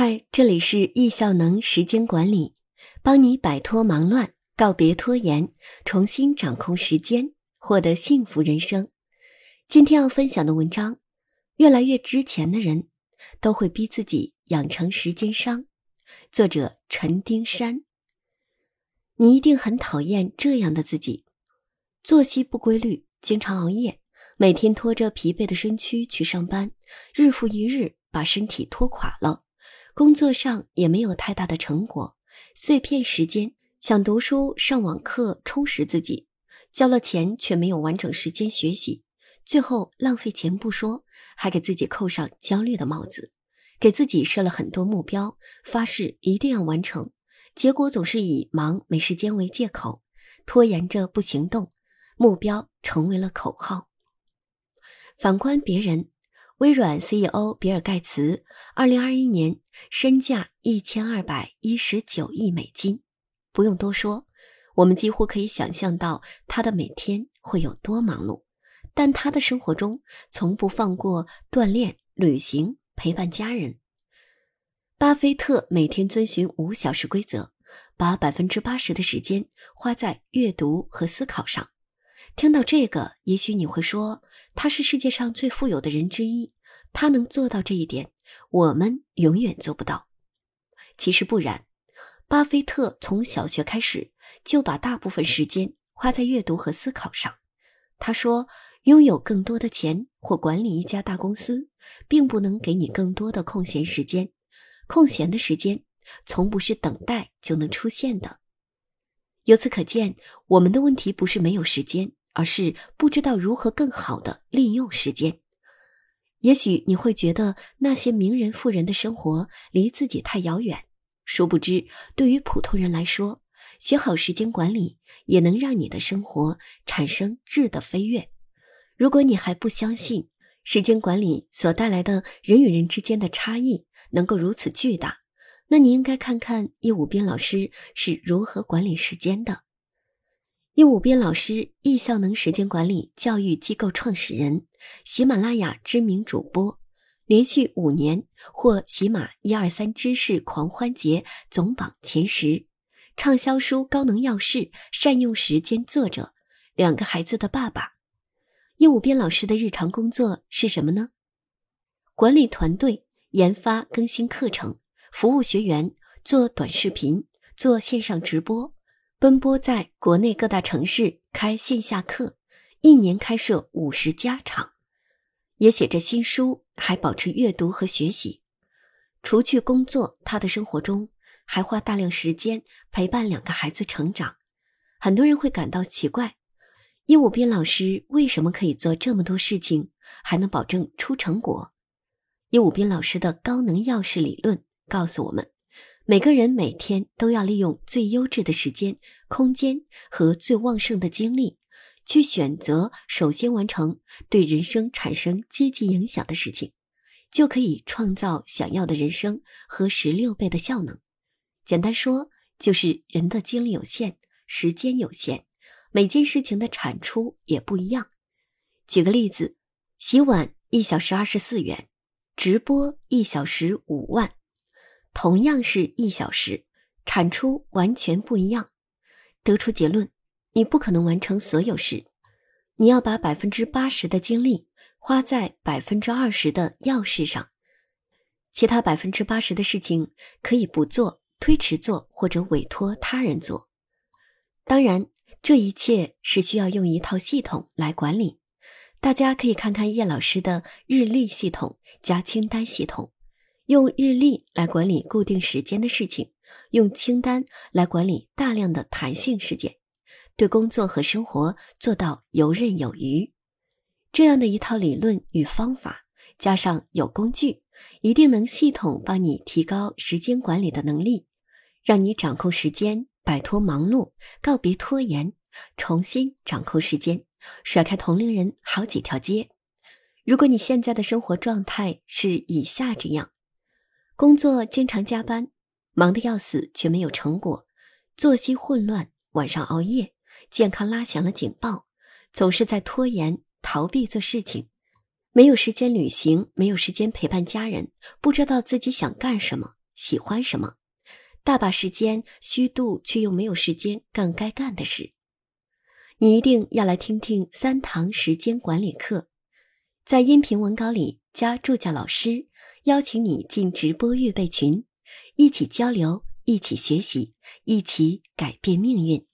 嗨，这里是易效能时间管理，帮你摆脱忙乱，告别拖延，重新掌控时间，获得幸福人生。今天要分享的文章，越来越值钱的人都会逼自己养成时间伤。作者陈丁山。你一定很讨厌这样的自己：作息不规律，经常熬夜，每天拖着疲惫的身躯去上班，日复一日把身体拖垮了。工作上也没有太大的成果，碎片时间想读书、上网课充实自己，交了钱却没有完整时间学习。最后浪费钱不说，还给自己扣上焦虑的帽子，给自己设了很多目标，发誓一定要完成，结果总是以忙没时间为借口，拖延着不行动，目标成为了口号。反观别人，微软 CEO 比尔盖茨，二零二一年身价一千二百一十九亿美金，不用多说，我们几乎可以想象到他的每天会有多忙碌。但他的生活中从不放过锻炼、旅行、陪伴家人。巴菲特每天遵循五小时规则，把百分之八十的时间花在阅读和思考上。听到这个，也许你会说他是世界上最富有的人之一，他能做到这一点，我们永远做不到。其实不然，巴菲特从小学开始就把大部分时间花在阅读和思考上。他说。拥有更多的钱或管理一家大公司，并不能给你更多的空闲时间。空闲的时间从不是等待就能出现的。由此可见，我们的问题不是没有时间，而是不知道如何更好的利用时间。也许你会觉得那些名人富人的生活离自己太遥远，殊不知，对于普通人来说，学好时间管理也能让你的生活产生质的飞跃。如果你还不相信时间管理所带来的人与人之间的差异能够如此巨大，那你应该看看叶武斌老师是如何管理时间的。叶武斌老师，易效能时间管理教育机构创始人，喜马拉雅知名主播，连续五年获喜马一二三知识狂欢节总榜前十，畅销书《高能要事：善用时间》作者，两个孩子的爸爸。叶武斌老师的日常工作是什么呢？管理团队、研发、更新课程、服务学员、做短视频、做线上直播，奔波在国内各大城市开线下课，一年开设五十家场，也写着新书，还保持阅读和学习。除去工作，他的生活中还花大量时间陪伴两个孩子成长。很多人会感到奇怪。叶武斌老师为什么可以做这么多事情，还能保证出成果？叶武斌老师的高能钥匙理论告诉我们，每个人每天都要利用最优质的时间、空间和最旺盛的精力，去选择首先完成对人生产生积极影响的事情，就可以创造想要的人生和十六倍的效能。简单说，就是人的精力有限，时间有限。每件事情的产出也不一样。举个例子，洗碗一小时二十四元，直播一小时五万，同样是一小时，产出完全不一样。得出结论：你不可能完成所有事，你要把百分之八十的精力花在百分之二十的要事上，其他百分之八十的事情可以不做、推迟做或者委托他人做。当然。这一切是需要用一套系统来管理，大家可以看看叶老师的日历系统加清单系统，用日历来管理固定时间的事情，用清单来管理大量的弹性事件，对工作和生活做到游刃有余。这样的一套理论与方法，加上有工具，一定能系统帮你提高时间管理的能力，让你掌控时间。摆脱忙碌，告别拖延，重新掌控时间，甩开同龄人好几条街。如果你现在的生活状态是以下这样：工作经常加班，忙得要死却没有成果；作息混乱，晚上熬夜，健康拉响了警报；总是在拖延、逃避做事情，没有时间旅行，没有时间陪伴家人，不知道自己想干什么，喜欢什么，大把时间虚度，却又没有时间干该干的事。你一定要来听听三堂时间管理课，在音频文稿里加助教老师，邀请你进直播预备群，一起交流，一起学习，一起改变命运。